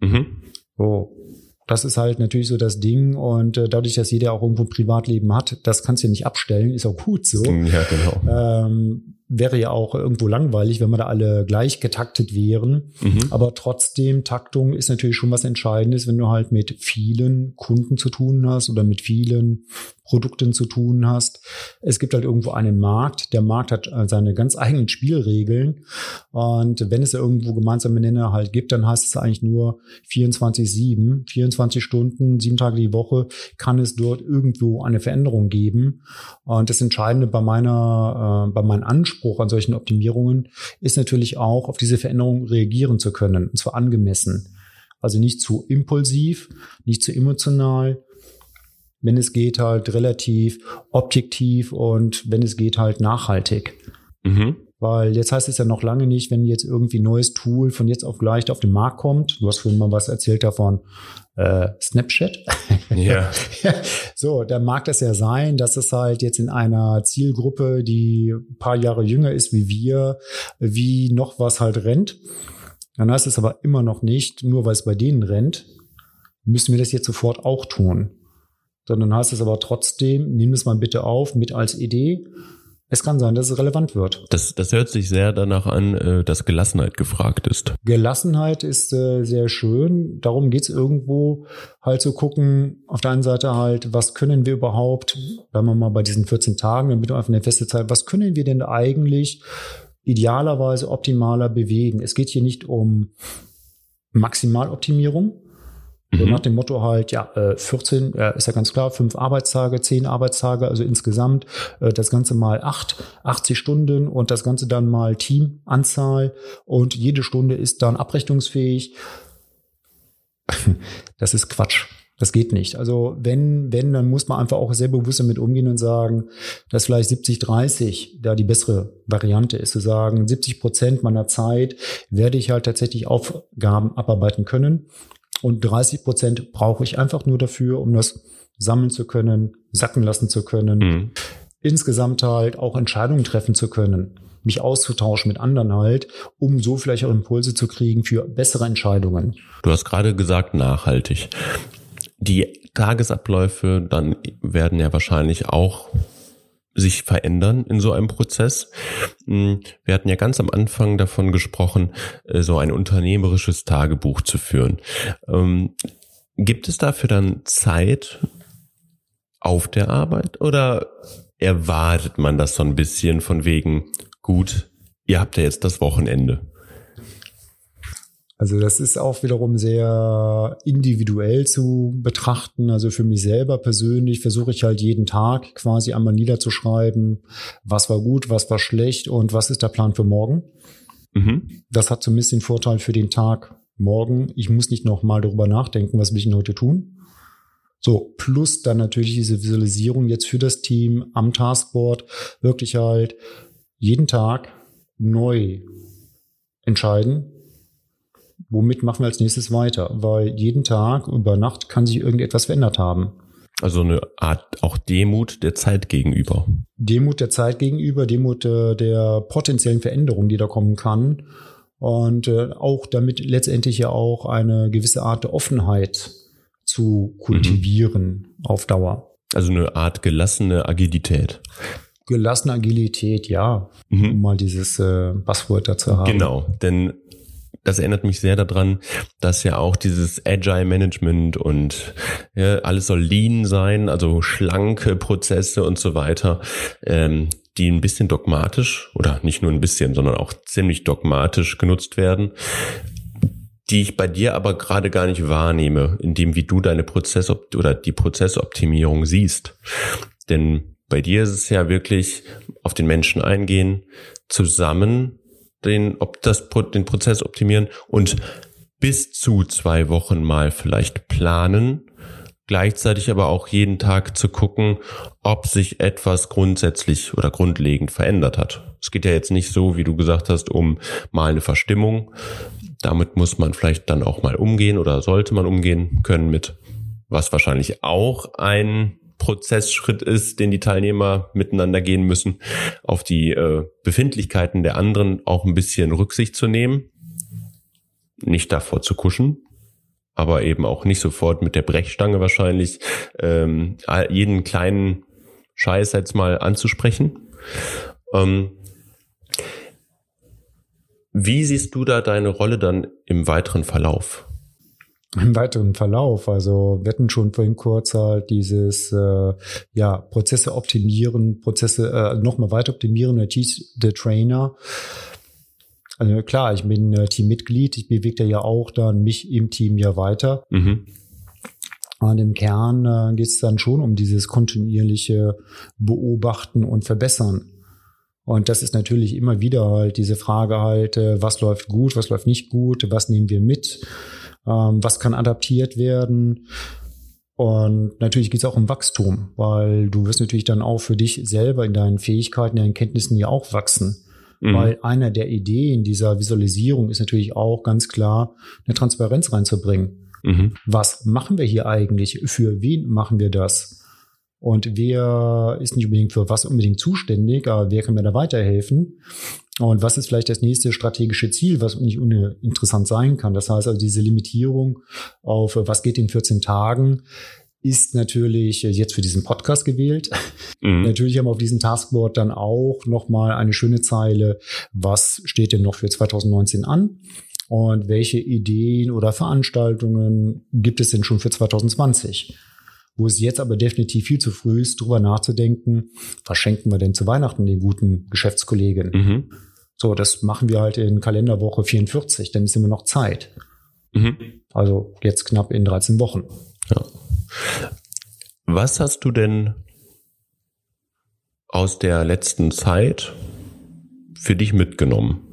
Mhm. So, das ist halt natürlich so das Ding und äh, dadurch, dass jeder auch irgendwo ein Privatleben hat, das kannst du ja nicht abstellen, ist auch gut so. Ja, genau. Ähm, wäre ja auch irgendwo langweilig, wenn wir da alle gleich getaktet wären. Mhm. Aber trotzdem, Taktung ist natürlich schon was Entscheidendes, wenn du halt mit vielen Kunden zu tun hast oder mit vielen Produkten zu tun hast. Es gibt halt irgendwo einen Markt. Der Markt hat äh, seine ganz eigenen Spielregeln. Und wenn es da irgendwo gemeinsame Nenner halt gibt, dann heißt es eigentlich nur 24-7, 24 Stunden, sieben Tage die Woche kann es dort irgendwo eine Veränderung geben. Und das Entscheidende bei meiner, äh, bei meinem Anspruch an solchen Optimierungen ist natürlich auch, auf diese Veränderung reagieren zu können. Und zwar angemessen. Also nicht zu impulsiv, nicht zu emotional, wenn es geht, halt relativ objektiv und wenn es geht, halt nachhaltig. Mhm. Weil jetzt heißt es ja noch lange nicht, wenn jetzt irgendwie ein neues Tool von jetzt auf gleich auf den Markt kommt. Du hast vorhin mal was erzählt davon, äh, Snapchat. Ja. so, dann mag das ja sein, dass es halt jetzt in einer Zielgruppe, die ein paar Jahre jünger ist wie wir, wie noch was halt rennt. Dann heißt es aber immer noch nicht, nur weil es bei denen rennt, müssen wir das jetzt sofort auch tun sondern heißt es aber trotzdem, nimm es mal bitte auf mit als Idee. Es kann sein, dass es relevant wird. Das, das hört sich sehr danach an, äh, dass Gelassenheit gefragt ist. Gelassenheit ist äh, sehr schön. Darum geht's irgendwo halt zu gucken, auf der einen Seite halt, was können wir überhaupt, bleiben wir mal bei diesen 14 Tagen, damit wir einfach eine feste Zeit, was können wir denn eigentlich idealerweise optimaler bewegen? Es geht hier nicht um Maximaloptimierung. So mhm. nach dem Motto halt, ja, 14 äh, ist ja ganz klar, fünf Arbeitstage, zehn Arbeitstage, also insgesamt äh, das Ganze mal acht, 80 Stunden und das Ganze dann mal Teamanzahl und jede Stunde ist dann abrechnungsfähig. Das ist Quatsch. Das geht nicht. Also wenn, wenn, dann muss man einfach auch sehr bewusst damit umgehen und sagen, dass vielleicht 70, 30 da die bessere Variante ist, zu sagen, 70 Prozent meiner Zeit werde ich halt tatsächlich Aufgaben abarbeiten können und 30 Prozent brauche ich einfach nur dafür, um das sammeln zu können, sacken lassen zu können, mhm. insgesamt halt auch Entscheidungen treffen zu können, mich auszutauschen mit anderen halt, um so vielleicht auch Impulse zu kriegen für bessere Entscheidungen. Du hast gerade gesagt, nachhaltig. Die Tagesabläufe dann werden ja wahrscheinlich auch sich verändern in so einem Prozess. Hm, wir hatten ja ganz am Anfang davon gesprochen, äh, so ein unternehmerisches Tagebuch zu führen. Ähm, gibt es dafür dann Zeit auf der Arbeit oder erwartet man das so ein bisschen von wegen, gut, ihr habt ja jetzt das Wochenende? Also das ist auch wiederum sehr individuell zu betrachten. Also für mich selber persönlich versuche ich halt jeden Tag quasi einmal niederzuschreiben, was war gut, was war schlecht und was ist der Plan für morgen. Mhm. Das hat zumindest den Vorteil für den Tag morgen. Ich muss nicht noch mal darüber nachdenken, was will ich denn heute tun. So, plus dann natürlich diese Visualisierung jetzt für das Team am Taskboard wirklich halt jeden Tag neu entscheiden, womit machen wir als nächstes weiter? Weil jeden Tag über Nacht kann sich irgendetwas verändert haben. Also eine Art auch Demut der Zeit gegenüber. Demut der Zeit gegenüber, Demut äh, der potenziellen Veränderung, die da kommen kann. Und äh, auch damit letztendlich ja auch eine gewisse Art der Offenheit zu kultivieren mhm. auf Dauer. Also eine Art gelassene Agilität. Gelassene Agilität, ja, mhm. um mal dieses äh, Buzzword dazu haben. Genau, denn das erinnert mich sehr daran, dass ja auch dieses Agile Management und ja, alles soll lean sein, also schlanke Prozesse und so weiter, ähm, die ein bisschen dogmatisch oder nicht nur ein bisschen, sondern auch ziemlich dogmatisch genutzt werden die ich bei dir aber gerade gar nicht wahrnehme, indem wie du deine Prozess oder die Prozessoptimierung siehst. Denn bei dir ist es ja wirklich auf den Menschen eingehen, zusammen den, ob das, den Prozess optimieren und bis zu zwei Wochen mal vielleicht planen, gleichzeitig aber auch jeden Tag zu gucken, ob sich etwas grundsätzlich oder grundlegend verändert hat. Es geht ja jetzt nicht so, wie du gesagt hast, um mal eine Verstimmung. Damit muss man vielleicht dann auch mal umgehen oder sollte man umgehen können mit, was wahrscheinlich auch ein Prozessschritt ist, den die Teilnehmer miteinander gehen müssen, auf die äh, Befindlichkeiten der anderen auch ein bisschen Rücksicht zu nehmen, nicht davor zu kuschen, aber eben auch nicht sofort mit der Brechstange wahrscheinlich ähm, jeden kleinen Scheiß jetzt mal anzusprechen. Ähm, wie siehst du da deine Rolle dann im weiteren Verlauf? Im weiteren Verlauf. Also wir hatten schon vorhin kurz halt dieses äh, ja Prozesse optimieren, Prozesse äh, nochmal weiter optimieren, der, der Trainer. Also klar, ich bin äh, Teammitglied, ich bewege ja auch dann mich im Team ja weiter. Mhm. Und im Kern äh, geht es dann schon um dieses kontinuierliche Beobachten und Verbessern. Und das ist natürlich immer wieder halt diese Frage halt, äh, was läuft gut, was läuft nicht gut, was nehmen wir mit ähm, was kann adaptiert werden. Und natürlich geht es auch um Wachstum, weil du wirst natürlich dann auch für dich selber in deinen Fähigkeiten, deinen Kenntnissen ja auch wachsen. Mhm. Weil einer der Ideen dieser Visualisierung ist natürlich auch ganz klar, eine Transparenz reinzubringen. Mhm. Was machen wir hier eigentlich? Für wen machen wir das? Und wer ist nicht unbedingt für was unbedingt zuständig, aber wer kann mir da weiterhelfen? Und was ist vielleicht das nächste strategische Ziel, was nicht uninteressant sein kann? Das heißt also, diese Limitierung auf was geht in 14 Tagen ist natürlich jetzt für diesen Podcast gewählt. Mhm. Natürlich haben wir auf diesem Taskboard dann auch nochmal eine schöne Zeile. Was steht denn noch für 2019 an? Und welche Ideen oder Veranstaltungen gibt es denn schon für 2020? Wo es jetzt aber definitiv viel zu früh ist, drüber nachzudenken, was schenken wir denn zu Weihnachten den guten Geschäftskollegen? Mhm. So, das machen wir halt in Kalenderwoche 44, dann ist immer noch Zeit. Mhm. Also jetzt knapp in 13 Wochen. Ja. Was hast du denn aus der letzten Zeit für dich mitgenommen?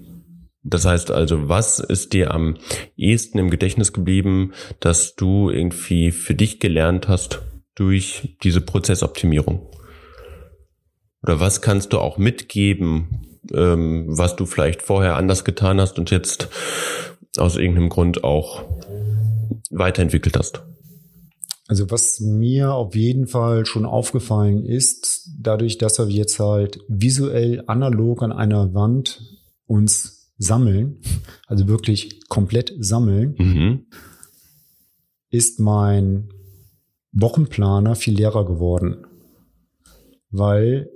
Das heißt also, was ist dir am ehesten im Gedächtnis geblieben, dass du irgendwie für dich gelernt hast durch diese Prozessoptimierung? Oder was kannst du auch mitgeben, ähm, was du vielleicht vorher anders getan hast und jetzt aus irgendeinem Grund auch weiterentwickelt hast? Also was mir auf jeden Fall schon aufgefallen ist, dadurch, dass wir jetzt halt visuell analog an einer Wand uns sammeln, also wirklich komplett sammeln, mhm. ist mein Wochenplaner viel leerer geworden, weil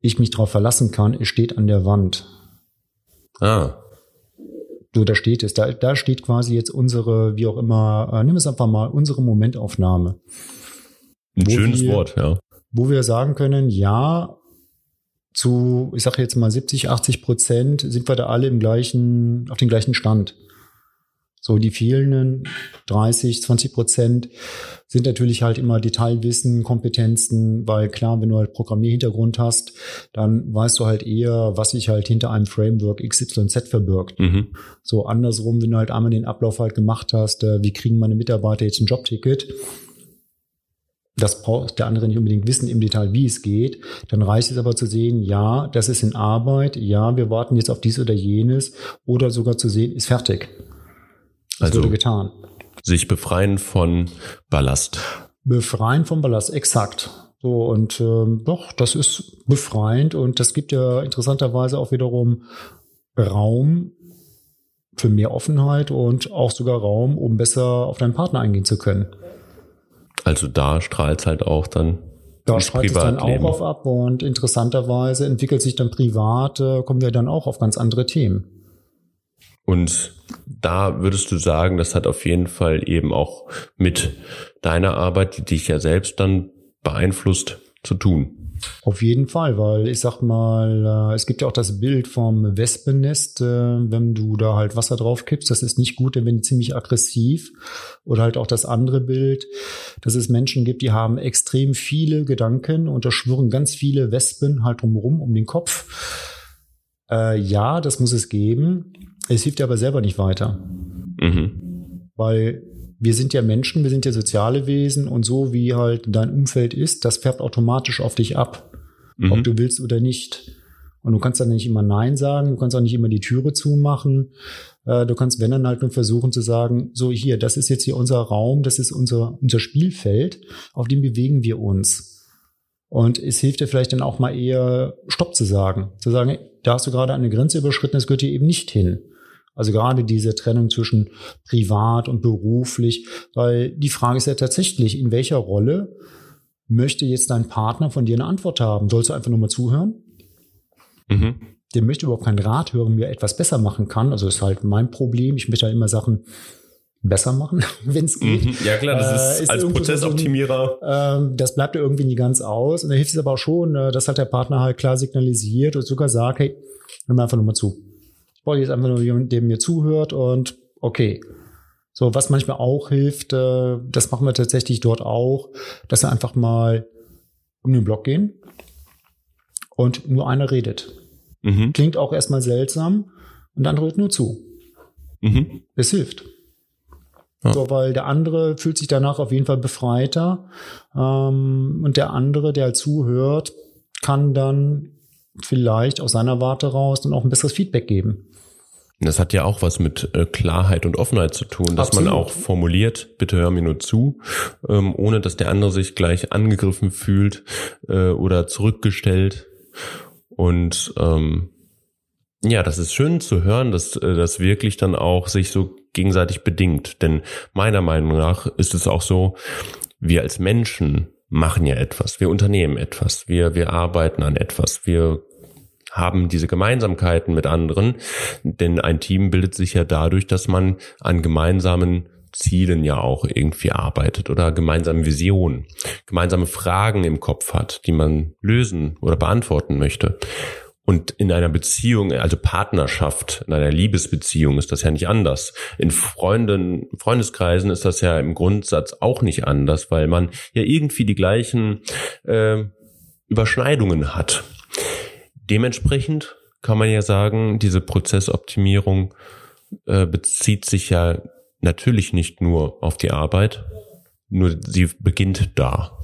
ich mich darauf verlassen kann, es steht an der Wand. Ah. So, da steht es. Da, da steht quasi jetzt unsere, wie auch immer, äh, nimm es einfach mal, unsere Momentaufnahme. Ein schönes wir, Wort, ja. Wo wir sagen können, ja, zu, ich sage jetzt mal 70, 80 Prozent sind wir da alle im gleichen, auf dem gleichen Stand. So, die fehlenden 30, 20 Prozent sind natürlich halt immer Detailwissen, Kompetenzen, weil klar, wenn du halt Programmierhintergrund hast, dann weißt du halt eher, was sich halt hinter einem Framework XYZ verbirgt. Mhm. So andersrum, wenn du halt einmal den Ablauf halt gemacht hast, äh, wie kriegen meine Mitarbeiter jetzt ein Jobticket? Das braucht der andere nicht unbedingt wissen im Detail, wie es geht. Dann reicht es aber zu sehen, ja, das ist in Arbeit, ja, wir warten jetzt auf dies oder jenes oder sogar zu sehen, ist fertig. Das also wurde getan. Sich befreien von Ballast. Befreien von Ballast, exakt. So, und ähm, doch, das ist befreiend und das gibt ja interessanterweise auch wiederum Raum für mehr Offenheit und auch sogar Raum, um besser auf deinen Partner eingehen zu können. Also da strahlt es halt auch dann. Da strahlt es dann auch auf ab und interessanterweise entwickelt sich dann privat, äh, kommen wir dann auch auf ganz andere Themen. Und da würdest du sagen, das hat auf jeden Fall eben auch mit deiner Arbeit, die dich ja selbst dann beeinflusst, zu tun. Auf jeden Fall, weil ich sag mal, äh, es gibt ja auch das Bild vom Wespennest, äh, wenn du da halt Wasser drauf kippst, das ist nicht gut, denn wenn die ziemlich aggressiv. Oder halt auch das andere Bild, dass es Menschen gibt, die haben extrem viele Gedanken und da schwirren ganz viele Wespen halt drumherum um den Kopf. Äh, ja, das muss es geben. Es hilft dir aber selber nicht weiter. Mhm. Weil wir sind ja Menschen, wir sind ja soziale Wesen und so wie halt dein Umfeld ist, das färbt automatisch auf dich ab, mhm. ob du willst oder nicht. Und du kannst dann nicht immer Nein sagen, du kannst auch nicht immer die Türe zumachen. Äh, du kannst, wenn dann halt nur versuchen zu sagen, so hier, das ist jetzt hier unser Raum, das ist unser, unser Spielfeld, auf dem bewegen wir uns. Und es hilft dir vielleicht dann auch mal eher Stopp zu sagen, zu sagen, da hast du gerade eine Grenze überschritten, das gehört hier eben nicht hin. Also gerade diese Trennung zwischen privat und beruflich, weil die Frage ist ja tatsächlich, in welcher Rolle möchte jetzt dein Partner von dir eine Antwort haben? Sollst du einfach nur mal zuhören? Mhm. Der möchte überhaupt keinen Rat hören, wie er etwas besser machen kann. Also ist halt mein Problem. Ich möchte halt immer Sachen besser machen, wenn es geht. Mhm. Ja klar, das ist, äh, ist als Prozessoptimierer. So ein, äh, das bleibt ja irgendwie nie ganz aus. Und da hilft es aber auch schon, äh, dass halt der Partner halt klar signalisiert und sogar sagt, hey, hör mir einfach nur mal zu brauche jetzt einfach nur jemanden, der mir zuhört und okay. So, was manchmal auch hilft, äh, das machen wir tatsächlich dort auch, dass wir einfach mal um den Block gehen und nur einer redet. Mhm. Klingt auch erstmal seltsam und der andere hört nur zu. Mhm. Es hilft. Ja. So, weil der andere fühlt sich danach auf jeden Fall befreiter ähm, und der andere, der halt zuhört, kann dann vielleicht aus seiner Warte raus dann auch ein besseres Feedback geben. Das hat ja auch was mit äh, Klarheit und Offenheit zu tun, dass Absolut. man auch formuliert, bitte hör mir nur zu, ähm, ohne dass der andere sich gleich angegriffen fühlt äh, oder zurückgestellt. Und ähm, ja, das ist schön zu hören, dass äh, das wirklich dann auch sich so gegenseitig bedingt. Denn meiner Meinung nach ist es auch so, wir als Menschen machen ja etwas, wir unternehmen etwas, wir, wir arbeiten an etwas, wir haben diese Gemeinsamkeiten mit anderen, denn ein Team bildet sich ja dadurch, dass man an gemeinsamen Zielen ja auch irgendwie arbeitet oder gemeinsame Visionen, gemeinsame Fragen im Kopf hat, die man lösen oder beantworten möchte. Und in einer Beziehung, also Partnerschaft, in einer Liebesbeziehung ist das ja nicht anders. In Freunden, Freundeskreisen ist das ja im Grundsatz auch nicht anders, weil man ja irgendwie die gleichen äh, Überschneidungen hat. Dementsprechend kann man ja sagen, diese Prozessoptimierung äh, bezieht sich ja natürlich nicht nur auf die Arbeit, nur sie beginnt da.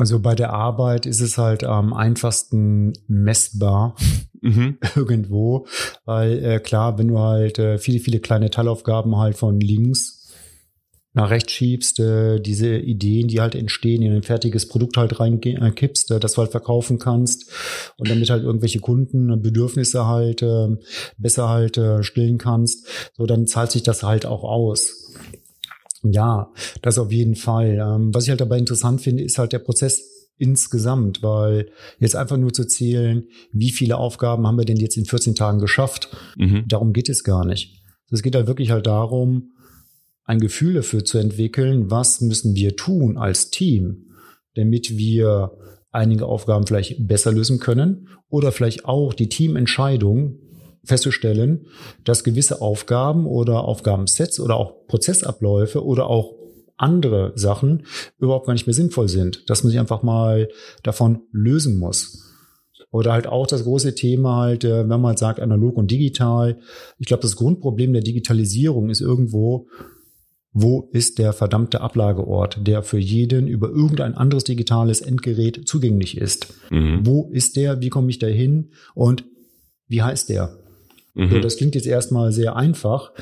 Also bei der Arbeit ist es halt am einfachsten messbar mhm. irgendwo, weil äh, klar, wenn du halt äh, viele, viele kleine Teilaufgaben halt von links nach rechts schiebst, äh, diese Ideen, die halt entstehen, in ein fertiges Produkt halt reinkippst, äh, das du halt verkaufen kannst und damit halt irgendwelche Kunden Bedürfnisse halt äh, besser halt äh, stillen kannst, so dann zahlt sich das halt auch aus. Ja, das auf jeden Fall. Ähm, was ich halt dabei interessant finde, ist halt der Prozess insgesamt, weil jetzt einfach nur zu zählen, wie viele Aufgaben haben wir denn jetzt in 14 Tagen geschafft, mhm. darum geht es gar nicht. Es geht halt wirklich halt darum, ein Gefühl dafür zu entwickeln, was müssen wir tun als Team, damit wir einige Aufgaben vielleicht besser lösen können oder vielleicht auch die Teamentscheidung festzustellen, dass gewisse Aufgaben oder Aufgabensets oder auch Prozessabläufe oder auch andere Sachen überhaupt gar nicht mehr sinnvoll sind, dass man sich einfach mal davon lösen muss. Oder halt auch das große Thema halt, äh, wenn man halt sagt, analog und digital. Ich glaube, das Grundproblem der Digitalisierung ist irgendwo, wo ist der verdammte Ablageort, der für jeden über irgendein anderes digitales Endgerät zugänglich ist? Mhm. Wo ist der? Wie komme ich da hin? Und wie heißt der? Mhm. So, das klingt jetzt erstmal sehr einfach.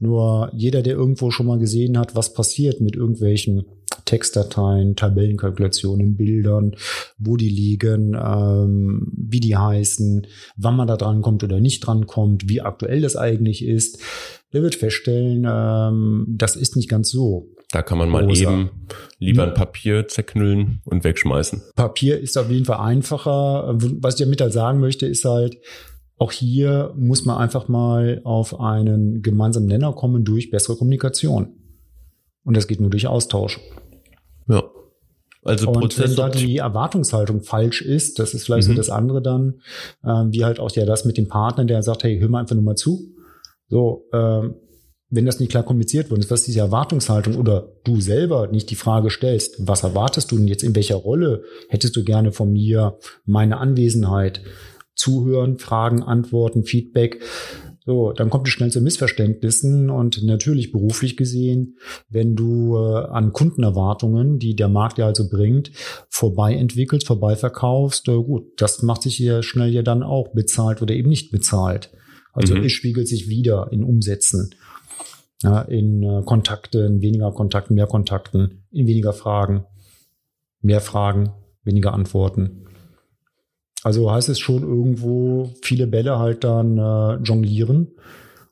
Nur jeder, der irgendwo schon mal gesehen hat, was passiert mit irgendwelchen Textdateien, Tabellenkalkulationen, Bildern, wo die liegen, ähm, wie die heißen, wann man da dran kommt oder nicht dran kommt, wie aktuell das eigentlich ist, der wird feststellen, ähm, das ist nicht ganz so. Da kann man mal rosa. eben lieber ein Papier zerknüllen und wegschmeißen. Papier ist auf jeden Fall einfacher. Was ich damit halt sagen möchte, ist halt, auch hier muss man einfach mal auf einen gemeinsamen Nenner kommen durch bessere Kommunikation. Und das geht nur durch Austausch. Ja. Also und Prozess wenn da die Erwartungshaltung falsch ist, das ist vielleicht mhm. so das andere dann, äh, wie halt auch ja das mit dem Partner, der sagt, hey, hör mal einfach nur mal zu. So, äh, wenn das nicht klar kommuniziert worden ist, was diese Erwartungshaltung oder du selber nicht die Frage stellst, was erwartest du denn jetzt, in welcher Rolle hättest du gerne von mir meine Anwesenheit? Zuhören, Fragen, Antworten, Feedback. So, dann kommt es schnell zu Missverständnissen und natürlich beruflich gesehen, wenn du äh, an Kundenerwartungen, die der Markt ja also bringt, vorbei entwickelst, vorbei verkaufst, äh, gut, das macht sich hier schnell ja dann auch bezahlt oder eben nicht bezahlt. Also mhm. es spiegelt sich wieder in Umsätzen, ja, in äh, Kontakten, weniger Kontakten, mehr Kontakten, in weniger Fragen, mehr Fragen, weniger Antworten. Also heißt es schon irgendwo viele Bälle halt dann äh, jonglieren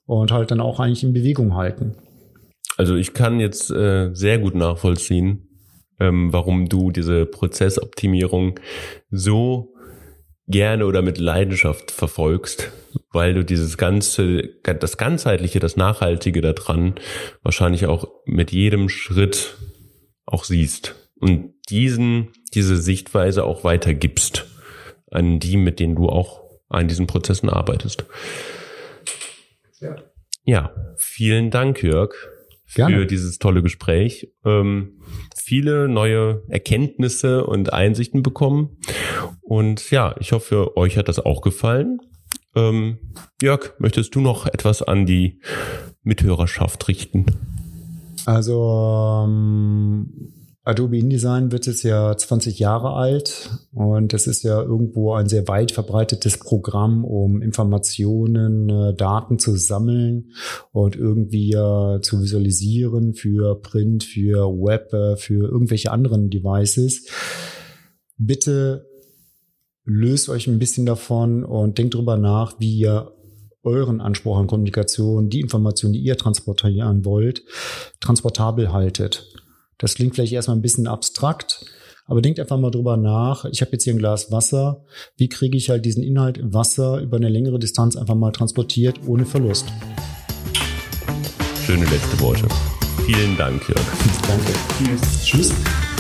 und halt dann auch eigentlich in Bewegung halten. Also ich kann jetzt äh, sehr gut nachvollziehen, ähm, warum du diese Prozessoptimierung so gerne oder mit Leidenschaft verfolgst, weil du dieses ganze, das ganzheitliche, das Nachhaltige daran wahrscheinlich auch mit jedem Schritt auch siehst und diesen, diese Sichtweise auch weitergibst an die, mit denen du auch an diesen Prozessen arbeitest. Ja, ja vielen Dank, Jörg, Gerne. für dieses tolle Gespräch. Ähm, viele neue Erkenntnisse und Einsichten bekommen. Und ja, ich hoffe, euch hat das auch gefallen. Ähm, Jörg, möchtest du noch etwas an die Mithörerschaft richten? Also ähm Adobe InDesign wird jetzt ja 20 Jahre alt und das ist ja irgendwo ein sehr weit verbreitetes Programm, um Informationen, äh, Daten zu sammeln und irgendwie äh, zu visualisieren für Print, für Web, äh, für irgendwelche anderen Devices. Bitte löst euch ein bisschen davon und denkt drüber nach, wie ihr euren Anspruch an Kommunikation, die Informationen, die ihr transportieren wollt, transportabel haltet. Das klingt vielleicht erstmal ein bisschen abstrakt, aber denkt einfach mal drüber nach. Ich habe jetzt hier ein Glas Wasser. Wie kriege ich halt diesen Inhalt Wasser über eine längere Distanz einfach mal transportiert ohne Verlust? Schöne letzte Worte. Vielen Dank, Jörg. Danke. Tschüss. Tschüss.